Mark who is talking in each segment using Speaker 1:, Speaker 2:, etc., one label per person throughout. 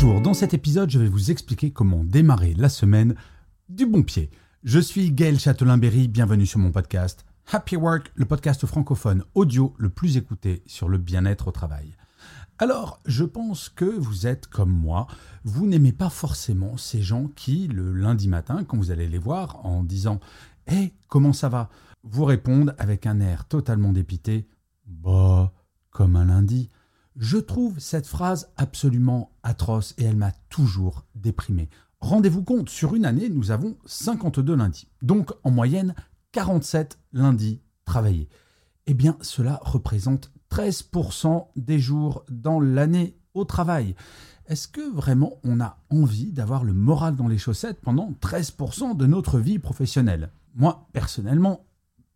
Speaker 1: Bonjour, dans cet épisode, je vais vous expliquer comment démarrer la semaine du bon pied. Je suis Gaël Châtelain-Berry, bienvenue sur mon podcast Happy Work, le podcast francophone audio le plus écouté sur le bien-être au travail. Alors, je pense que vous êtes comme moi, vous n'aimez pas forcément ces gens qui, le lundi matin, quand vous allez les voir en disant Hé, comment ça va? vous répondent avec un air totalement dépité Bah, comme un lundi. Je trouve cette phrase absolument atroce et elle m'a toujours déprimé. Rendez-vous compte, sur une année, nous avons 52 lundis. Donc, en moyenne, 47 lundis travaillés. Eh bien, cela représente 13% des jours dans l'année au travail. Est-ce que vraiment on a envie d'avoir le moral dans les chaussettes pendant 13% de notre vie professionnelle? Moi, personnellement,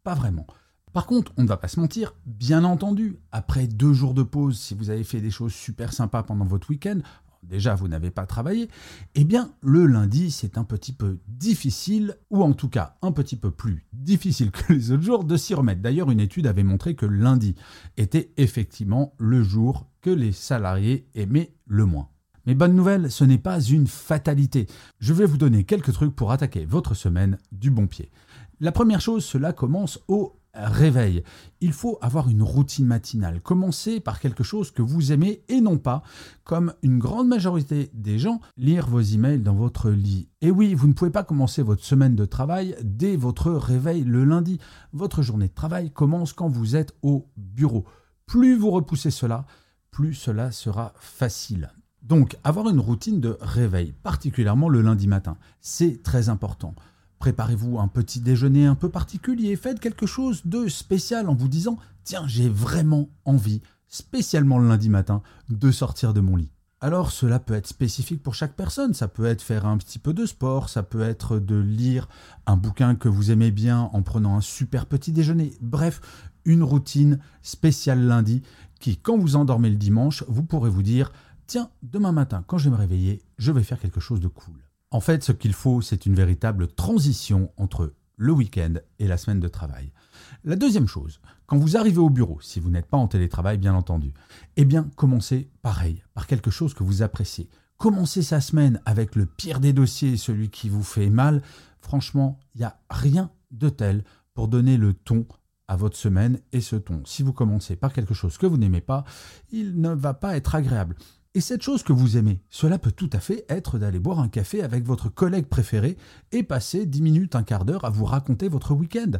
Speaker 1: pas vraiment. Par contre, on ne va pas se mentir, bien entendu, après deux jours de pause, si vous avez fait des choses super sympas pendant votre week-end, déjà vous n'avez pas travaillé, eh bien le lundi c'est un petit peu difficile, ou en tout cas un petit peu plus difficile que les autres jours de s'y remettre. D'ailleurs une étude avait montré que lundi était effectivement le jour que les salariés aimaient le moins. Mais bonne nouvelle, ce n'est pas une fatalité. Je vais vous donner quelques trucs pour attaquer votre semaine du bon pied. La première chose, cela commence au réveil. Il faut avoir une routine matinale. Commencez par quelque chose que vous aimez et non pas, comme une grande majorité des gens, lire vos emails dans votre lit. Et oui, vous ne pouvez pas commencer votre semaine de travail dès votre réveil le lundi. Votre journée de travail commence quand vous êtes au bureau. Plus vous repoussez cela, plus cela sera facile. Donc, avoir une routine de réveil, particulièrement le lundi matin, c'est très important. Préparez-vous un petit déjeuner un peu particulier, faites quelque chose de spécial en vous disant Tiens, j'ai vraiment envie, spécialement le lundi matin, de sortir de mon lit. Alors cela peut être spécifique pour chaque personne, ça peut être faire un petit peu de sport, ça peut être de lire un bouquin que vous aimez bien en prenant un super petit déjeuner. Bref, une routine spéciale lundi qui, quand vous endormez le dimanche, vous pourrez vous dire Tiens, demain matin, quand je vais me réveiller, je vais faire quelque chose de cool. En fait, ce qu'il faut, c'est une véritable transition entre le week-end et la semaine de travail. La deuxième chose, quand vous arrivez au bureau, si vous n'êtes pas en télétravail bien entendu, eh bien commencez pareil, par quelque chose que vous appréciez. Commencez sa semaine avec le pire des dossiers, celui qui vous fait mal. Franchement, il n'y a rien de tel pour donner le ton à votre semaine et ce ton. Si vous commencez par quelque chose que vous n'aimez pas, il ne va pas être agréable. Et cette chose que vous aimez, cela peut tout à fait être d'aller boire un café avec votre collègue préféré et passer 10 minutes, un quart d'heure à vous raconter votre week-end.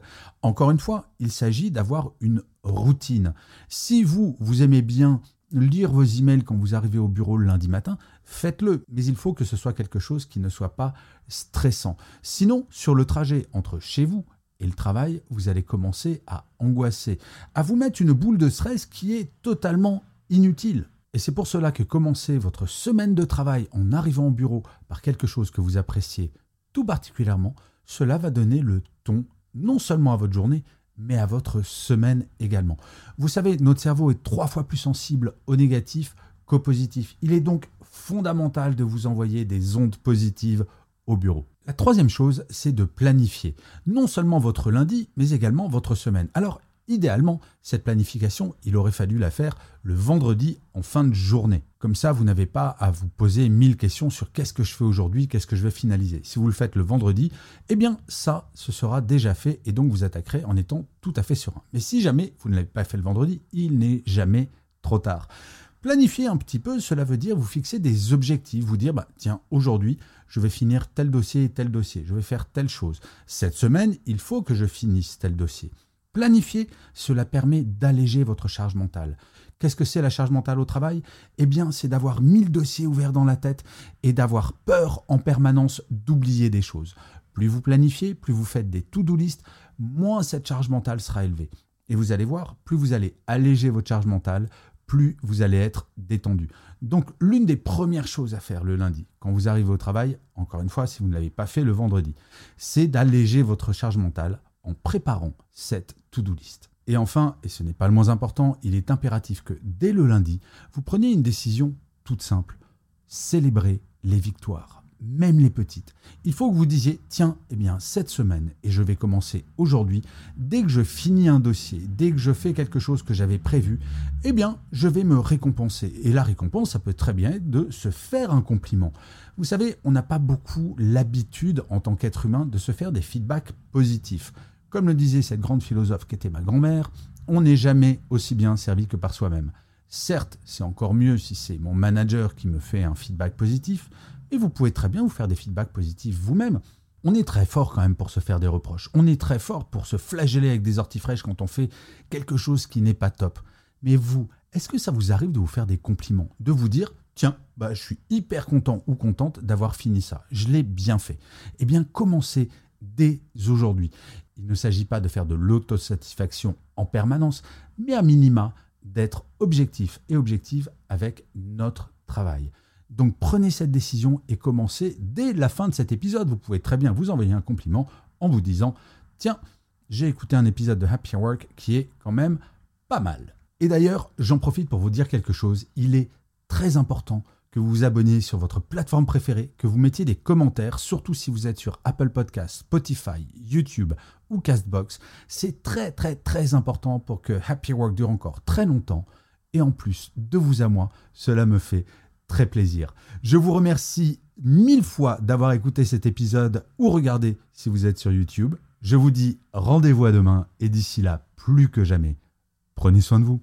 Speaker 1: Encore une fois, il s'agit d'avoir une routine. Si vous, vous aimez bien lire vos emails quand vous arrivez au bureau le lundi matin, faites-le. Mais il faut que ce soit quelque chose qui ne soit pas stressant. Sinon, sur le trajet entre chez vous et le travail, vous allez commencer à angoisser, à vous mettre une boule de stress qui est totalement inutile. Et c'est pour cela que commencer votre semaine de travail en arrivant au bureau par quelque chose que vous appréciez tout particulièrement, cela va donner le ton non seulement à votre journée, mais à votre semaine également. Vous savez, notre cerveau est trois fois plus sensible au négatif qu'au positif. Il est donc fondamental de vous envoyer des ondes positives au bureau. La troisième chose, c'est de planifier non seulement votre lundi, mais également votre semaine. Alors, Idéalement, cette planification, il aurait fallu la faire le vendredi en fin de journée. Comme ça, vous n'avez pas à vous poser mille questions sur qu'est-ce que je fais aujourd'hui, qu'est-ce que je vais finaliser. Si vous le faites le vendredi, eh bien ça, ce sera déjà fait et donc vous attaquerez en étant tout à fait serein. Mais si jamais vous ne l'avez pas fait le vendredi, il n'est jamais trop tard. Planifier un petit peu, cela veut dire vous fixer des objectifs, vous dire, bah, tiens, aujourd'hui, je vais finir tel dossier et tel dossier, je vais faire telle chose. Cette semaine, il faut que je finisse tel dossier. Planifier, cela permet d'alléger votre charge mentale. Qu'est-ce que c'est la charge mentale au travail? Eh bien, c'est d'avoir mille dossiers ouverts dans la tête et d'avoir peur en permanence d'oublier des choses. Plus vous planifiez, plus vous faites des to-do list, moins cette charge mentale sera élevée. Et vous allez voir, plus vous allez alléger votre charge mentale, plus vous allez être détendu. Donc l'une des premières choses à faire le lundi, quand vous arrivez au travail, encore une fois, si vous ne l'avez pas fait le vendredi, c'est d'alléger votre charge mentale en préparant cette to-do list. Et enfin, et ce n'est pas le moins important, il est impératif que dès le lundi, vous preniez une décision toute simple. Célébrez les victoires même les petites. Il faut que vous disiez, tiens, eh bien, cette semaine, et je vais commencer aujourd'hui, dès que je finis un dossier, dès que je fais quelque chose que j'avais prévu, eh bien, je vais me récompenser. Et la récompense, ça peut très bien être de se faire un compliment. Vous savez, on n'a pas beaucoup l'habitude, en tant qu'être humain, de se faire des feedbacks positifs. Comme le disait cette grande philosophe qui était ma grand-mère, on n'est jamais aussi bien servi que par soi-même. Certes, c'est encore mieux si c'est mon manager qui me fait un feedback positif, et vous pouvez très bien vous faire des feedbacks positifs vous-même. On est très fort quand même pour se faire des reproches. On est très fort pour se flageller avec des orties fraîches quand on fait quelque chose qui n'est pas top. Mais vous, est-ce que ça vous arrive de vous faire des compliments De vous dire, tiens, bah, je suis hyper content ou contente d'avoir fini ça. Je l'ai bien fait. Eh bien, commencez dès aujourd'hui. Il ne s'agit pas de faire de l'autosatisfaction en permanence, mais à minima d'être objectif et objective avec notre travail. Donc prenez cette décision et commencez dès la fin de cet épisode. Vous pouvez très bien vous envoyer un compliment en vous disant Tiens, j'ai écouté un épisode de Happy Work qui est quand même pas mal. Et d'ailleurs, j'en profite pour vous dire quelque chose. Il est très important que vous vous abonniez sur votre plateforme préférée, que vous mettiez des commentaires, surtout si vous êtes sur Apple Podcasts, Spotify, YouTube ou Castbox. C'est très très très important pour que Happy Work dure encore très longtemps. Et en plus, de vous à moi, cela me fait très plaisir. Je vous remercie mille fois d'avoir écouté cet épisode ou regardé si vous êtes sur YouTube. Je vous dis rendez-vous à demain et d'ici là, plus que jamais, prenez soin de vous.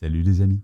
Speaker 1: Salut les amis